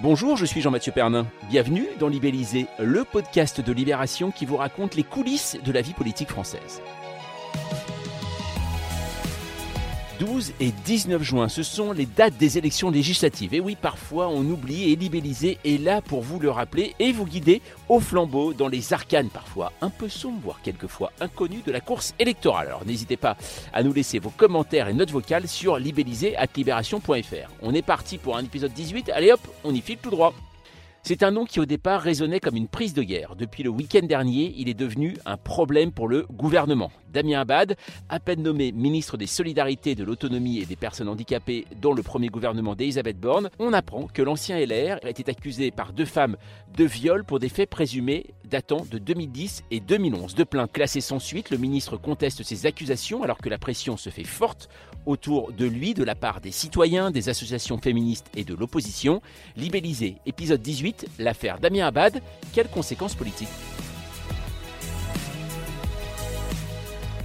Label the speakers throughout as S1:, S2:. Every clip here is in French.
S1: Bonjour, je suis Jean-Mathieu Pernin. Bienvenue dans Libellisé, le podcast de Libération qui vous raconte les coulisses de la vie politique française. 12 et 19 juin, ce sont les dates des élections législatives. Et oui, parfois on oublie et Libellisé est là pour vous le rappeler et vous guider au flambeau dans les arcanes parfois un peu sombres, voire quelquefois inconnues de la course électorale. Alors n'hésitez pas à nous laisser vos commentaires et notes vocales sur libellisé.libération.fr. On est parti pour un épisode 18, allez hop, on y file tout droit. C'est un nom qui au départ résonnait comme une prise de guerre. Depuis le week-end dernier, il est devenu un problème pour le gouvernement. Damien Abad, à peine nommé ministre des Solidarités, de l'Autonomie et des Personnes Handicapées dans le premier gouvernement d'Elisabeth Borne, on apprend que l'ancien LR était accusé par deux femmes de viol pour des faits présumés datant de 2010 et 2011. De plaintes classées sans suite, le ministre conteste ces accusations alors que la pression se fait forte autour de lui de la part des citoyens, des associations féministes et de l'opposition. Libellisé, épisode 18, l'affaire Damien Abad, quelles conséquences politiques?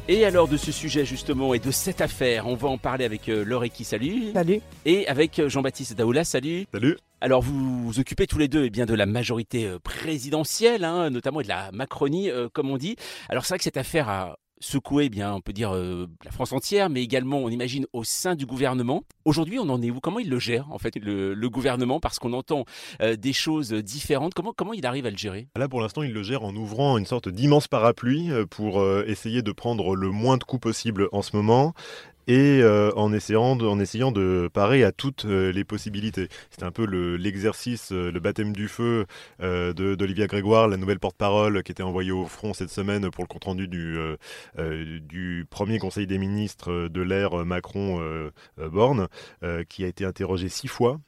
S1: Et alors de ce sujet justement et de cette affaire, on va en parler avec euh, Laure qui salut.
S2: Salut.
S1: Et avec euh, Jean-Baptiste Daoula, salut.
S3: Salut.
S1: Alors vous vous occupez tous les deux eh bien, de la majorité euh, présidentielle, hein, notamment de la Macronie, comme on dit. Alors c'est vrai que cette affaire a secoué, eh bien, on peut dire, euh, la France entière, mais également, on imagine, au sein du gouvernement. Aujourd'hui, on en est où? Comment il le gère, en fait, le, gouvernement? Parce qu'on entend euh, des choses différentes. Comment, comment il arrive à le gérer?
S3: Là, pour l'instant, il le gère en ouvrant une sorte d'immense parapluie euh, pour essayer de prendre le moins de coups possible en ce moment et euh, en, essayant de, en essayant de parer à toutes euh, les possibilités. C'était un peu l'exercice, le, euh, le, baptême du feu d'Olivia Grégoire, la nouvelle porte-parole qui était envoyée au front cette semaine pour le compte-rendu du, du premier conseil des ministres de l'ère Macron-Borne, qui a été interrogé six fois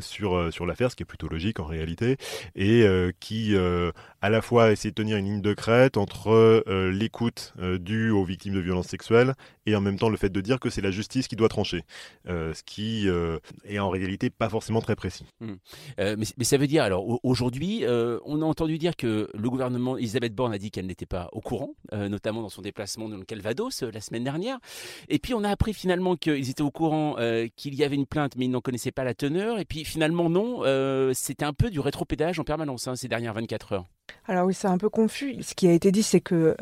S3: sur, sur l'affaire, ce qui est plutôt logique en réalité, et qui à la fois essaie de tenir une ligne de crête entre l'écoute due aux victimes de violences sexuelles et en même temps le fait de dire que c'est la justice qui doit trancher, euh, ce qui euh, est en réalité pas forcément très précis.
S1: Mmh. Euh, mais, ça veut dire, alors aujourd'hui, on a entendu dire que le gouvernement, Elisabeth Borne a dit qu'elle n'était pas au courant, notamment dans son déplacement dans le Calvados la semaine dernière. Et puis on a appris finalement qu'ils étaient au courant qu'il y avait une plainte, mais ils n'en connaissaient pas la teneur. Et puis finalement, non, c'était un peu du rétropédage en permanence hein, ces dernières 24 heures.
S2: Alors oui, c'est un peu confus. Ce qui a été dit, c'est que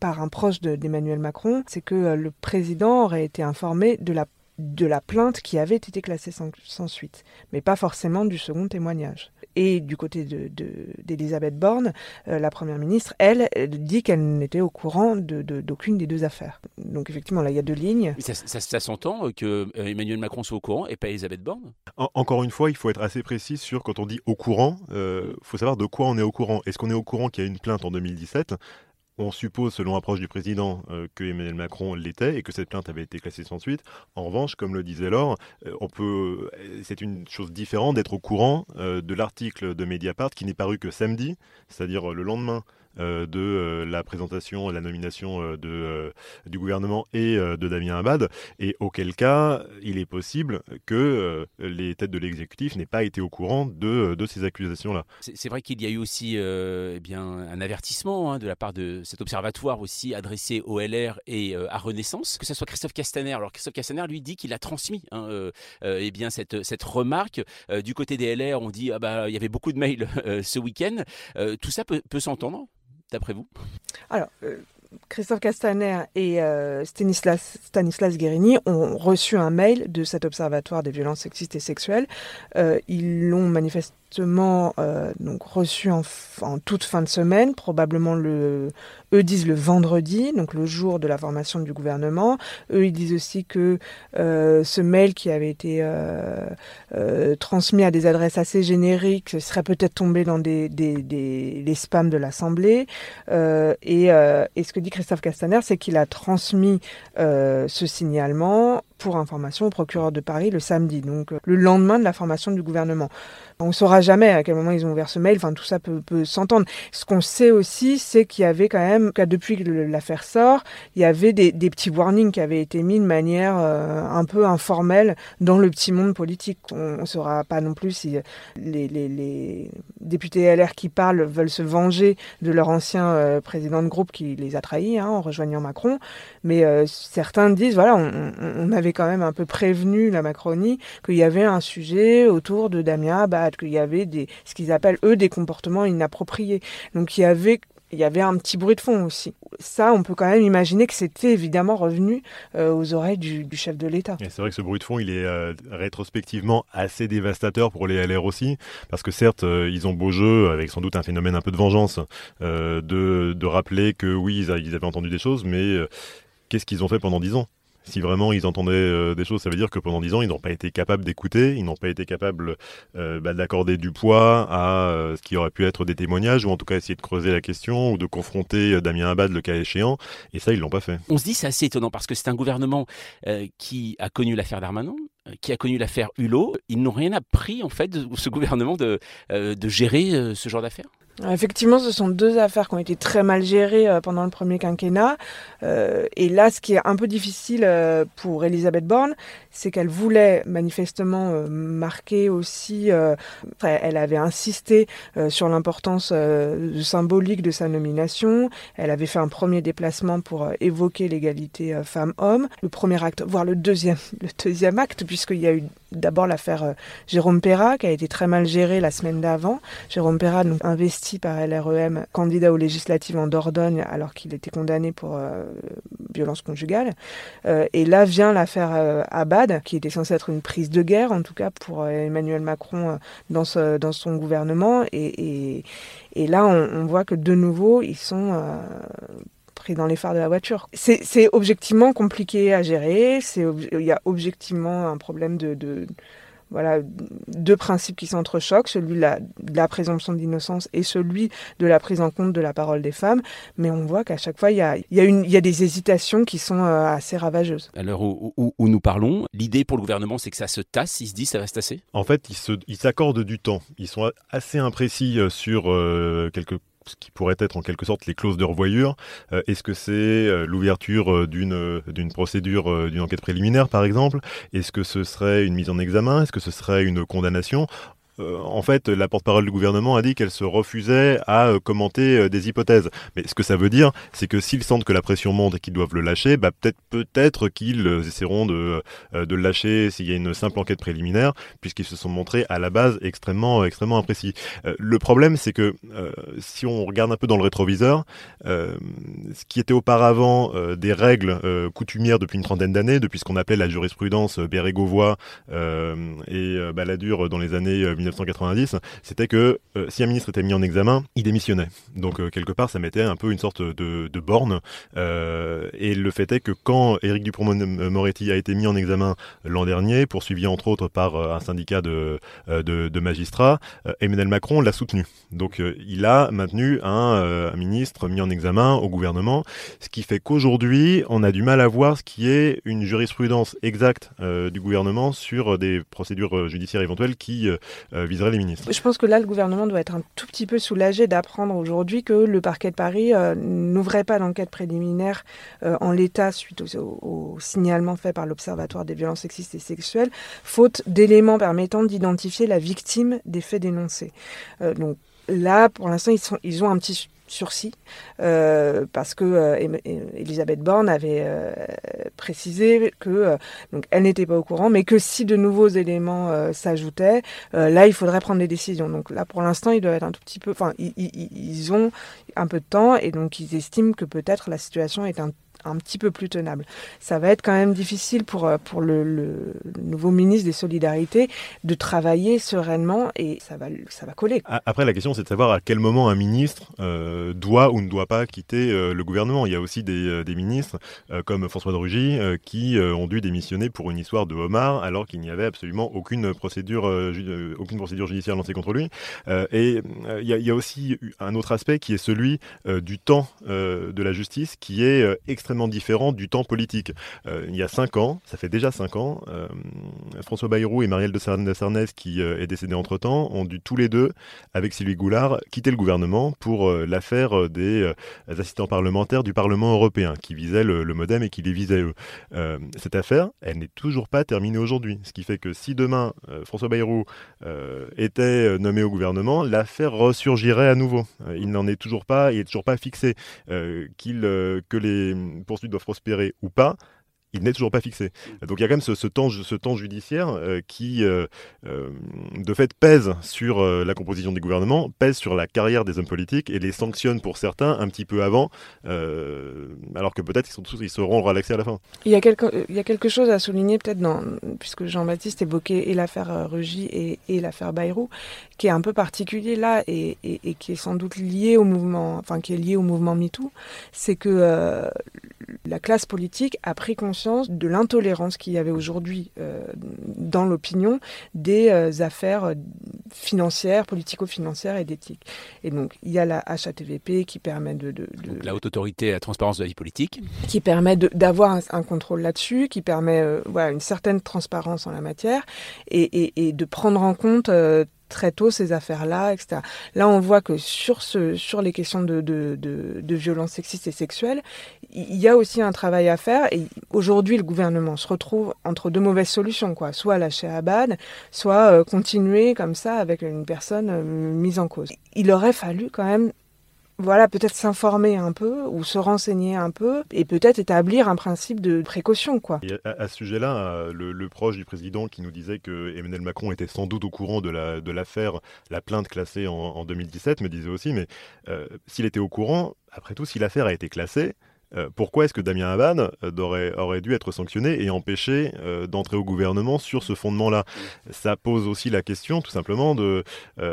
S2: par un proche d'Emmanuel Macron, c'est que le président aurait été informé de la, de la plainte qui avait été classée sans, suite, mais pas forcément du second témoignage. Et du côté d'Elisabeth de, Borne, euh, la Première ministre, elle, dit qu'elle n'était au courant d'aucune de, des deux affaires. Donc effectivement, là, il y a deux lignes.
S1: ça, ça, s'entend euh, que euh, Emmanuel Macron soit au courant et pas Elisabeth Borne?
S3: Encore une fois, il faut être assez précis sur quand on dit au courant, il faut savoir de quoi on est au courant. Est-ce qu'on est au courant qu'il y a une plainte en 2017 on suppose, selon l'approche du président, euh, que Emmanuel Macron l'était et que cette plainte avait été classée sans suite. En revanche, comme le disait Laure, euh, euh, c'est une chose différente d'être au courant de l'article de Mediapart qui n'est paru que samedi, c'est-à-dire le lendemain de euh, la présentation, la nomination euh, du gouvernement et de Damien Abad, et auquel cas il est possible que les têtes de l'exécutif n'aient pas été au courant de, ces accusations-là.
S1: C'est vrai qu'il y a eu aussi eh bien, un avertissement hein, de la part de cet observatoire aussi adressé au LR et à Renaissance, que ce soit Christophe Castaner. Alors Christophe Castaner lui dit qu'il a transmis hein, eh bien, cette, cette remarque. du côté des LR, on dit ah bah, il y avait beaucoup de mails ce week-end. tout ça peut s'entendre d'après vous?
S2: Euh, Christophe Castaner et euh, Stanislas, Stanislas Guérini ont reçu un mail de cet observatoire des violences sexistes et sexuelles. Euh, ils l'ont manifesté euh, donc reçu en, toute fin de semaine, probablement le, eux disent le vendredi, donc le jour de la formation du gouvernement. Eux ils disent aussi que ce mail qui avait été transmis à des adresses assez génériques serait peut-être tombé dans des, des, des les spams de l'Assemblée. et, et ce que dit Christophe Castaner, c'est qu'il a transmis ce signalement pour information au procureur de Paris le samedi, donc le lendemain de la formation du gouvernement. On ne saura jamais à quel moment ils ont ouvert ce mail, enfin tout ça peut, s'entendre. Ce qu'on sait aussi, c'est qu'il y avait quand même, depuis que l'affaire sort, il y avait des, petits warnings qui avaient été mis de manière euh, un peu informelle dans le petit monde politique. On ne saura pas non plus si les, députés LR qui parlent veulent se venger de leur ancien euh, président de groupe qui les a trahis hein, en rejoignant Macron, mais euh, certains disent, voilà, on avait quand même un peu prévenu la Macronie qu'il y avait un sujet autour de Damien Abad, qu'il y avait des, ce qu'ils appellent eux des comportements inappropriés. Donc il y avait il y avait un petit bruit de fond aussi. Ça, on peut quand même imaginer que c'était évidemment revenu euh, aux oreilles du, chef de l'État.
S3: c'est vrai que ce bruit de fond, il est euh, rétrospectivement assez dévastateur pour les LR aussi, parce que certes, euh, ils ont beau jeu, avec sans doute un phénomène un peu de vengeance, de, de, rappeler que oui, ils, avaient entendu des choses, mais qu'est-ce qu'ils ont fait pendant dix ans? Si vraiment ils entendaient euh, des choses, ça veut dire que pendant dix ans, ils n'ont pas été capables d'écouter, ils n'ont pas été capables euh, bah, d'accorder du poids à euh, ce qui aurait pu être des témoignages, ou en tout cas essayer de creuser la question, ou de confronter Damien Abad le cas échéant. Et ça, ils l'ont pas fait.
S1: On se dit c'est assez étonnant parce que c'est un gouvernement qui a connu l'affaire Darmanin, qui a connu l'affaire Hulot. Ils n'ont rien appris en fait de ce gouvernement de, de gérer ce genre d'affaires?
S2: Effectivement, ce sont deux affaires qui ont été très mal gérées euh, pendant le premier quinquennat. Euh, et là, ce qui est un peu difficile euh, pour Elisabeth Borne, c'est qu'elle voulait manifestement marquer aussi, elle avait insisté sur l'importance symbolique de sa nomination. Elle avait fait un premier déplacement pour évoquer l'égalité femmes-hommes. Le premier acte, voire le deuxième, le deuxième acte, puisqu'il y a eu d'abord l'affaire Jérôme Perra qui a été très mal gérée la semaine d'avant. Jérôme Perra nous investit par LREM, candidat aux législatives en Dordogne alors qu'il était condamné pour euh, violence conjugale. Euh, et là vient l'affaire euh, Abad, qui était censée être une prise de guerre, en tout cas pour Emmanuel Macron dans, son gouvernement. Et, là, on, voit que de nouveau, ils sont pris dans les phares de la voiture. C'est objectivement compliqué à gérer, il y a objectivement un problème de, de voilà, deux principes qui s'entrechoquent, celui de la, présomption d'innocence et celui de la prise en compte de la parole des femmes. Mais on voit qu'à chaque fois, il y a, y a, des hésitations qui sont euh, assez ravageuses.
S1: À l'heure où, nous parlons, l'idée pour le gouvernement, c'est que ça se tasse, il se dit ça va se tasser?
S3: En fait, ils s'accordent du temps. Ils sont assez imprécis euh, sur euh, quelques qui pourrait être en quelque sorte les clauses de revoyure. Euh, est-ce que c'est euh, l'ouverture euh, d'une procédure, d'une enquête préliminaire par exemple? Est-ce que ce serait une mise en examen? Est-ce que ce serait une condamnation? En fait, la porte-parole du gouvernement a dit qu'elle se refusait à euh, commenter euh, des hypothèses. Mais ce que ça veut dire, c'est que s'ils sentent que la pression monte et qu'ils doivent le lâcher, bah, peut-être peut-être qu'ils essaieront de, de le lâcher s'il y a une simple enquête préliminaire, puisqu'ils se sont montrés à la base extrêmement extrêmement imprécis. le problème, c'est que si on regarde un peu dans le rétroviseur, ce qui était auparavant des règles coutumières depuis une trentaine d'années, depuis ce qu'on appelait la jurisprudence Bérégovois et Balladur dans les années 1990, c'était que euh, si un ministre était mis en examen, il démissionnait. Donc euh, quelque part, ça mettait un peu une sorte de, borne. Euh, et le fait est que quand Éric Dupond-Moretti a été mis en examen l'an dernier, poursuivi entre autres par un syndicat de, magistrats, Emmanuel Macron l'a soutenu. Donc il a maintenu un, un, ministre mis en examen au gouvernement, ce qui fait qu'aujourd'hui, on a du mal à voir ce qui est une jurisprudence exacte du gouvernement sur des procédures judiciaires éventuelles qui ministres.
S2: Je pense que là, le gouvernement doit être un tout petit peu soulagé d'apprendre aujourd'hui que le parquet de Paris euh, n'ouvrait pas d'enquête préliminaire euh, en l'état suite au, signalement fait par l'Observatoire des violences sexistes et sexuelles, faute d'éléments permettant d'identifier la victime des faits dénoncés. donc là, pour l'instant, ils ont un petit sursis, euh, parce que euh, Elisabeth Borne avait euh, précisé que donc elle n'était pas au courant, mais que si de nouveaux éléments s'ajoutaient, là il faudrait prendre des décisions. Donc là pour l'instant ils doivent être un tout petit peu, enfin ont un peu de temps et donc ils estiment que peut-être la situation est un un petit peu plus tenable. Ça va être quand même difficile pour, euh, pour le, nouveau ministre des Solidarités de travailler sereinement et ça va, ça va coller.
S3: Après, la question, c'est de savoir à quel moment un ministre euh, doit ou ne doit pas quitter euh, le gouvernement. Il y a aussi des, des ministres comme François de qui ont dû démissionner pour une histoire de homard alors qu'il n'y avait absolument aucune procédure, aucune procédure judiciaire lancée contre lui. et il y, y, a aussi un autre aspect qui est celui du temps de la justice qui est extrêmement différent du temps politique. Euh, il y a cinq ans, ça fait déjà cinq ans, euh, François Bayrou et Marielle de Sarnez, qui euh, est décédée entre-temps, ont dû tous les deux, avec Sylvie Goulard, quitter le gouvernement pour l'affaire des assistants parlementaires du Parlement européen, qui visait le, modem et qui les visait eux. cette affaire, elle n'est toujours pas terminée aujourd'hui. Ce qui fait que si demain François Bayrou était nommé au gouvernement, l'affaire ressurgirait à nouveau. il n'en est toujours pas, il n'est toujours pas fixé qu'il que les poursuites doivent prospérer ou pas, il n'est toujours pas fixé. Donc il y a quand même ce, temps, ce temps judiciaire euh, qui, euh, euh, de fait, pèse sur la composition des gouvernements, pèse sur la carrière des hommes politiques et les sanctionne pour certains un petit peu avant, alors que peut-être ils, ils seront relaxés à la fin.
S2: Il y a quelque, il y a quelque chose à souligner peut-être, puisque Jean-Baptiste évoquait et l'affaire Rugy et, et l'affaire Bayrou, qui est un peu particulier là et, et, qui est sans doute lié au mouvement, enfin qui est lié au mouvement MeToo, c'est que la classe politique a pris conscience de l'intolérance qu'il y avait aujourd'hui euh, dans l'opinion des euh, affaires euh, financières, politico-financières et d'éthique. Et donc, il y a la HATVP qui permet de... de,
S1: la haute autorité à la transparence de la vie politique.
S2: Qui permet d'avoir un, contrôle là-dessus, qui permet voilà, une certaine transparence en la matière et, et, et de prendre en compte très tôt ces affaires-là, etc. Là, on voit que sur, ce, sur les questions de, de, de, violences sexistes et sexuelles, il y a aussi un travail à faire. Et aujourd'hui, le gouvernement se retrouve entre deux mauvaises solutions, quoi. Soit lâcher Abad, soit euh, continuer comme ça avec une personne euh, mise en cause. Il aurait fallu quand même voilà, peut-être s'informer un peu ou se renseigner un peu et peut-être établir un principe de précaution, quoi.
S3: à, ce sujet-là, le, proche du président qui nous disait que Emmanuel Macron était sans doute au courant de l'affaire, la plainte classée en, 2017, me disait aussi, mais euh, s'il était au courant, après tout, si l'affaire a été classée, euh, pourquoi est-ce que Damien Abad euh, aurait, dû être sanctionné et empêché euh, d'entrer au gouvernement sur ce fondement-là? Ça pose aussi la question, tout simplement, de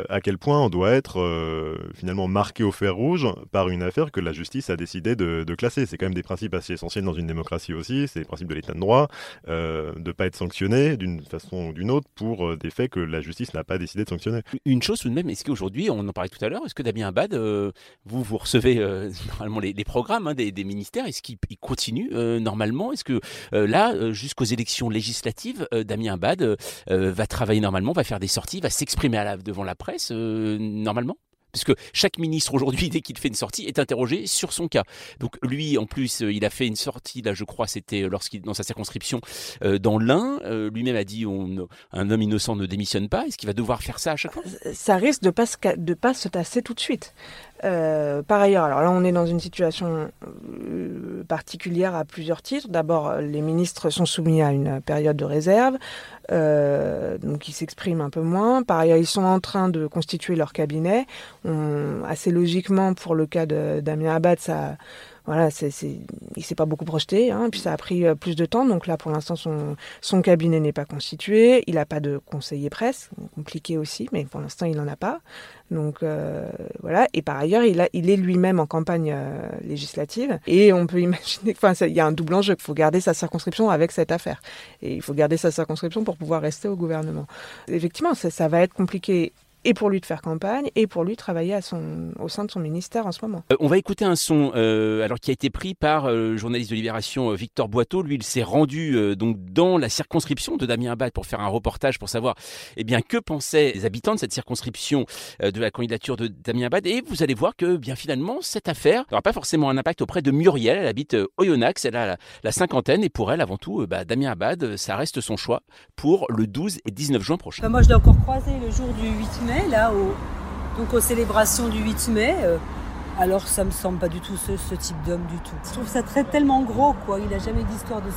S3: à quel point on doit être finalement marqué au fer rouge par une affaire que la justice a décidé de, classer. C'est quand même des principes assez essentiels dans une démocratie aussi. C'est les principes de l'état de droit, de ne pas être sanctionné d'une façon ou d'une autre pour des faits que la justice n'a pas décidé de sanctionner.
S1: Une chose tout de même, est-ce qu'aujourd'hui, on en parlait tout à l'heure, est-ce que Damien Abad, vous, vous recevez normalement les, programmes hein, des, des ministres est-ce qu'il continue euh, normalement? Est-ce que euh, là, euh, jusqu'aux élections législatives, Damien Abad va travailler normalement, va faire des sorties, va s'exprimer devant la presse normalement? Puisque chaque ministre aujourd'hui, dès qu'il fait une sortie, est interrogé sur son cas. Donc lui, en plus, il a fait une sortie, là je crois, c'était lorsqu'il dans sa circonscription dans l'Ain. Lui-même a dit un homme innocent ne démissionne pas. Est-ce qu'il va devoir faire ça à chaque fois?
S2: Ça risque de de pas se tasser tout de suite. Euh, par ailleurs, alors là, on est dans une situation euh, particulière à plusieurs titres. D'abord, les ministres sont soumis à une période de réserve, euh, donc ils s'expriment un peu moins. Par ailleurs, ils sont en train de constituer leur cabinet. assez logiquement, pour le cas de Damien Abad, ça voilà, c'est, c'est, il s'est pas beaucoup projeté, hein, puis ça a pris euh, plus de temps. Donc là, pour l'instant, son, son cabinet n'est pas constitué. Il n'a pas de conseiller presse, compliqué aussi, mais pour l'instant, il n'en a pas. Donc euh, voilà. Et par ailleurs, il, a, il est lui-même en campagne euh, législative. Et on peut imaginer, enfin, il y a un double enjeu. Il faut garder sa circonscription avec cette affaire. Et il faut garder sa circonscription pour pouvoir rester au gouvernement. Effectivement, ça, ça va être compliqué et pour lui de faire campagne et pour lui travailler à son, au sein de son ministère en ce moment.
S1: Euh, on va écouter un son euh, alors qui a été pris par euh, le journaliste de Libération Victor Boiteau. Lui, il s'est rendu donc dans la circonscription de Damien Abad pour faire un reportage pour savoir eh bien que pensaient les habitants de cette circonscription de la candidature de Damien Abad. Et vous allez voir que bien finalement cette affaire n'aura pas forcément un impact auprès de Muriel. Elle habite Oyonnax, elle a la, cinquantaine et pour elle avant tout, bah, Damien Abad, ça reste son choix pour le 12 et 19 juin prochain.
S4: moi, je l'ai encore croisé le jour du 8 mai là, donc aux célébrations du 8 mai. Euh, alors ça me semble pas du tout ce, type d'homme du tout. Je trouve ça très tellement gros quoi. Il a jamais d'histoire de,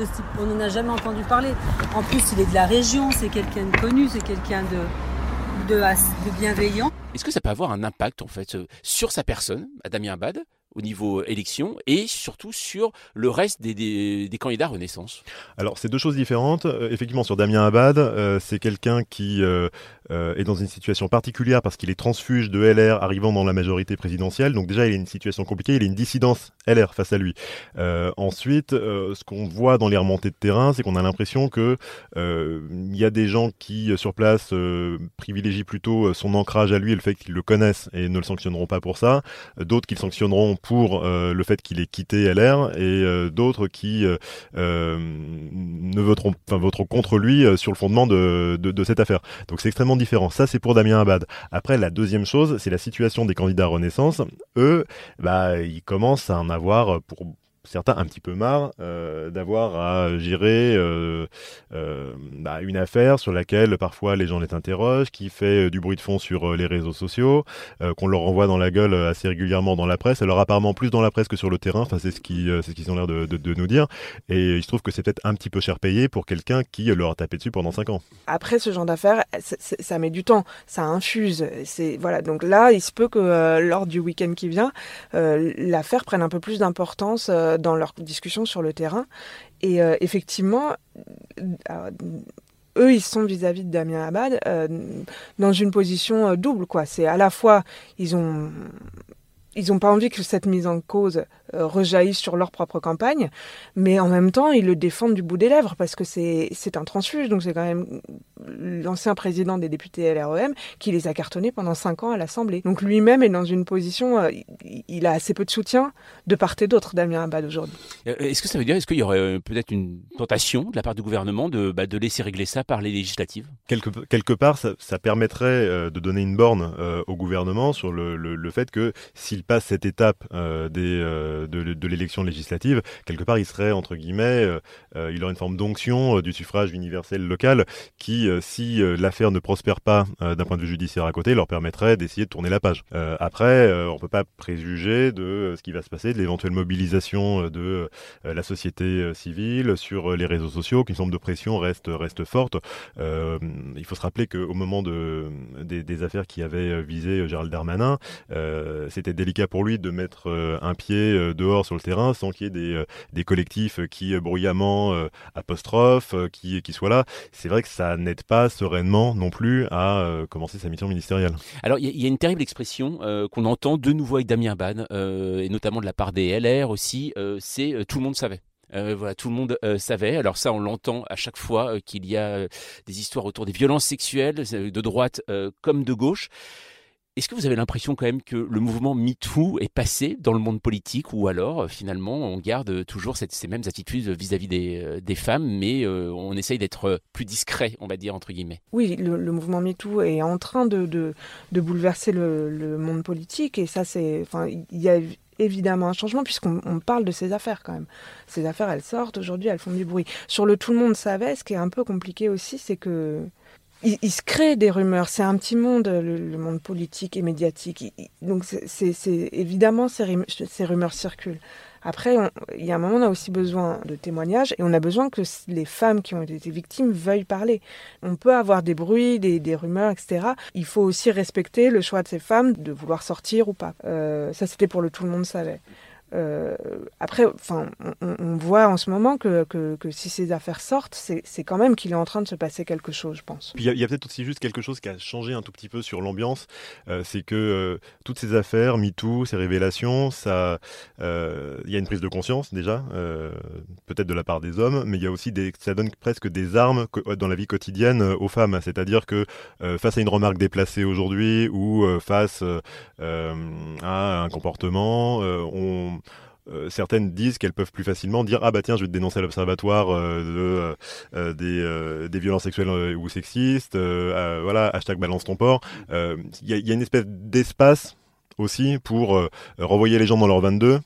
S4: de, ce type. On n'en a jamais entendu parler. En plus il est de la région, c'est quelqu'un de connu, c'est quelqu'un de, bienveillant.
S1: Est-ce que ça peut avoir un impact en fait euh, sur sa personne, à Damien Abad? Au niveau élection et surtout sur le reste des, des, candidats Renaissance
S3: Alors, c'est deux choses différentes. Euh, effectivement, sur Damien Abad, euh, c'est quelqu'un qui euh, est dans une situation particulière parce qu'il est transfuge de LR arrivant dans la majorité présidentielle. Donc déjà, il a une situation compliquée, il a une dissidence LR face à lui. ensuite, ce qu'on voit dans les remontées de terrain, c'est qu'on a l'impression que il y a des gens qui, sur place, privilégient plutôt son ancrage à lui et le fait qu'ils le connaissent et ne le sanctionneront pas pour ça. D'autres qui le sanctionneront pour euh, le fait qu'il ait quitté LR et euh, d'autres qui euh, ne voteront, enfin, voteront contre lui sur le fondement de, cette affaire. Donc c'est extrêmement différent. Ça, c'est pour Damien Abad. Après, la deuxième chose, c'est la situation des candidats Renaissance. Eux, bah, ils commencent à en avoir pour certains un petit peu marre d'avoir à gérer bah, une affaire sur laquelle parfois les gens les interrogent, qui fait du bruit de fond sur les réseaux sociaux, qu'on leur renvoie dans la gueule assez régulièrement dans la presse. Alors apparemment plus dans la presse que sur le terrain. C'est ce qui, ce qu'ils ont l'air de, de, nous dire. Et il se trouve que c'est peut-être un petit peu cher payé pour quelqu'un qui leur a tapé dessus pendant 5 ans.
S2: Après, ce genre d'affaires, ça met du temps, ça infuse. C'est voilà. Donc là, il se peut que lors du week-end qui vient, l'affaire prenne un peu plus d'importance dans leur discussion sur le terrain. Et effectivement, eux, ils sont vis-à-vis de Damien Abad dans une position double. C'est à la fois, ils ont ils n'ont pas envie que cette mise en cause euh, rejaillissent sur leur propre campagne, mais en même temps, ils le défendent du bout des lèvres parce que c'est un transfuge, donc c'est quand même l'ancien président des députés LREM qui les a cartonnés pendant cinq ans à l'Assemblée. Donc lui-même est dans une position, euh, il a assez peu de soutien de part et d'autre, Damien Abad, aujourd'hui.
S1: Euh, est-ce que ça veut dire, est-ce qu'il y aurait peut-être une tentation de la part du gouvernement de, bah, de laisser régler ça par les législatives?
S3: Quelque, quelque part, ça, permettrait de donner une borne au gouvernement sur le, le fait que s'il passe cette étape des de, l'élection législative, quelque part, il serait, entre guillemets, euh, euh, il aurait une forme d'onction euh, du suffrage universel local qui, si l'affaire ne prospère pas d'un point de vue judiciaire à côté, leur permettrait d'essayer de tourner la page. après, on ne peut pas préjuger de ce qui va se passer, de l'éventuelle mobilisation de la société civile sur les réseaux sociaux, qu'une forme de pression reste, reste forte. il faut se rappeler qu'au moment de, des, affaires qui avaient visé Gérald Darmanin, c'était délicat pour lui de mettre un pied dehors sur le terrain sans qu'il y ait des, euh, collectifs qui euh, bruyamment euh, apostrophes, qui, qui soient là. C'est vrai que ça n'aide pas sereinement non plus à commencer sa mission ministérielle.
S1: Alors il y, a une terrible expression qu'on entend de nouveau avec Damien Ban, et notamment de la part des LR aussi, c'est tout le monde savait. voilà, tout le monde savait. Alors ça, on l'entend à chaque fois qu'il y a des histoires autour des violences sexuelles, de droite comme de gauche. Est-ce que vous avez l'impression quand même que le mouvement MeToo est passé dans le monde politique ou alors euh, finalement on garde toujours ces mêmes attitudes vis-à-vis des, euh, femmes mais euh, on essaye d'être plus discret, on va dire entre guillemets?
S2: Oui, le, mouvement MeToo est en train de, bouleverser le, monde politique et ça c'est... Enfin, il y a évidemment un changement puisqu'on parle de ces affaires quand même. Ces affaires, elles sortent aujourd'hui, elles font du bruit. Sur le tout le monde savait, ce qui est un peu compliqué aussi, c'est que il, se crée des rumeurs. C'est un petit monde, le, monde politique et médiatique. donc, c'est évidemment, ces, rumeurs circulent. Après, il y a un moment, on a aussi besoin de témoignages et on a besoin que les femmes qui ont été victimes veuillent parler. On peut avoir des bruits, des, rumeurs, etc. Il faut aussi respecter le choix de ces femmes de vouloir sortir ou pas. Euh, ça, c'était pour le tout le monde savait. Euh, après, enfin, on, voit en ce moment que, que, si ces affaires sortent, c'est quand même qu'il est en train de se passer quelque chose, je pense.
S3: il y a, peut-être aussi juste quelque chose qui a changé un tout petit peu sur l'ambiance, euh, c'est que euh, toutes ces affaires, MeToo, ces révélations, ça, il y a une prise de conscience déjà, peut-être de la part des hommes, mais il y a aussi ça donne presque des armes dans la vie quotidienne aux femmes. C'est-à-dire que face à une remarque déplacée aujourd'hui ou face à un comportement, on euh, certaines disent qu'elles peuvent plus facilement dire ah bah tiens je vais te dénoncer à l'observatoire euh, euh, des, des, violences sexuelles ou sexistes voilà hashtag balance ton port il y, y, a une espèce d'espace aussi pour renvoyer les gens dans leur 22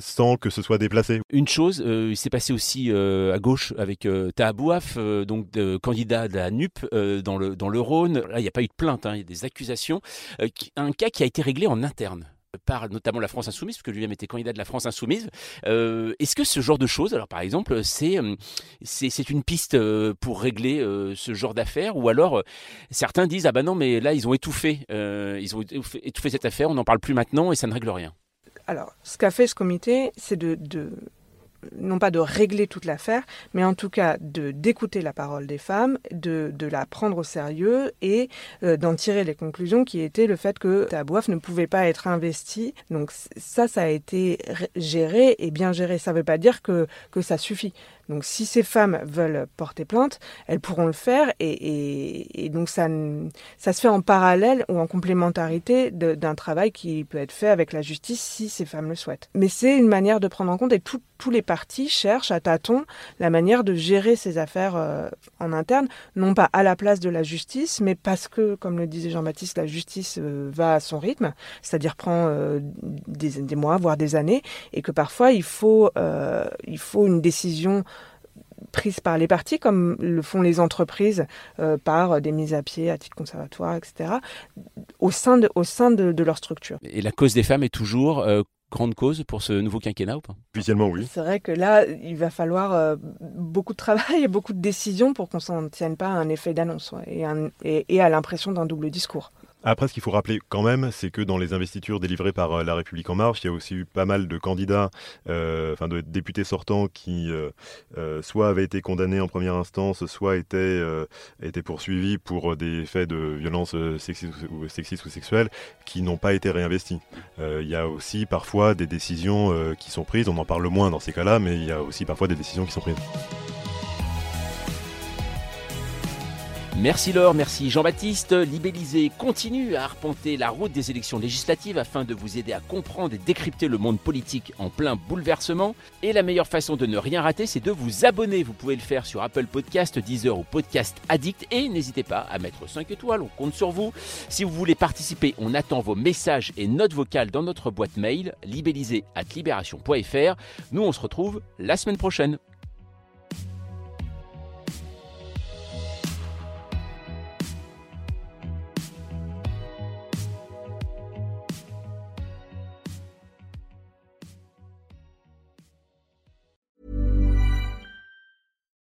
S3: sans que ce soit déplacé.
S1: Une chose, il s'est passé aussi à gauche avec Tahabouaf, donc candidat de la NUP dans, le, dans le Rhône. Là, il n'y a pas eu de plainte, hein, il y a des accusations. un cas qui a été réglé en interne par notamment la France Insoumise, puisque lui-même était candidat de la France Insoumise. Euh, est-ce que ce genre de choses, alors par exemple, c'est euh, une piste euh, pour régler ce genre d'affaires, ou alors certains disent ah ben non mais là ils ont étouffé, ils ont étouffé, cette affaire, on n'en parle plus maintenant et ça ne règle rien.
S2: Alors, ce qu'a fait ce comité, c'est de, non pas de régler toute l'affaire, mais en tout cas de d'écouter la parole des femmes, de, de, la prendre au sérieux et euh, d'en tirer les conclusions qui étaient le fait que Tabouaf ne pouvait pas être investi. Donc ça, ça a été géré et bien géré. Ça ne veut pas dire que, que ça suffit. Donc si ces femmes veulent porter plainte, elles pourront le faire et, donc ça, ça se fait en parallèle ou en complémentarité d'un travail qui peut être fait avec la justice si ces femmes le souhaitent. Mais c'est une manière de prendre en compte et tous les partis cherchent à tâtons la manière de gérer ces affaires euh, en interne, non pas à la place de la justice, mais parce que, comme le disait Jean-Baptiste, la justice euh, va à son rythme, c'est-à-dire prend euh, des, des, mois, voire des années, et que parfois il faut, il faut une décision prise par les partis, comme le font les entreprises par des mises à pied à titre conservatoire, etc., au sein de, au sein de, de leur structure.
S1: Et la cause des femmes est toujours grande cause pour ce nouveau quinquennat ou pas?
S3: Officiellement, oui.
S2: C'est vrai que là, il va falloir euh, beaucoup de travail et beaucoup de décisions pour qu'on s'en tienne pas à un effet d'annonce et, et à l'impression d'un double discours.
S3: Après, ce qu'il faut rappeler quand même, c'est que dans les investitures délivrées par euh, La République En Marche, il y a aussi eu pas mal de candidats, euh, enfin de députés sortants qui euh, soit avaient été condamnés en première instance, soit étaient, étaient poursuivis pour des faits de violence sexiste ou, sexiste ou sexuelle qui n'ont pas été réinvestis. il y a aussi parfois des décisions qui sont prises, on en parle moins dans ces cas-là, mais il y a aussi parfois des décisions qui sont prises.
S1: Merci Laure, merci Jean-Baptiste. Libellisé continue à arpenter la route des élections législatives afin de vous aider à comprendre et décrypter le monde politique en plein bouleversement. Et la meilleure façon de ne rien rater, c'est de vous abonner. Vous pouvez le faire sur Apple Podcast, Deezer ou Podcast Addict. Et n'hésitez pas à mettre 5 étoiles, on compte sur vous. Si vous voulez participer, on attend vos messages et notes vocales dans notre boîte mail, libellisé at libération.fr. Nous, on se retrouve la semaine prochaine.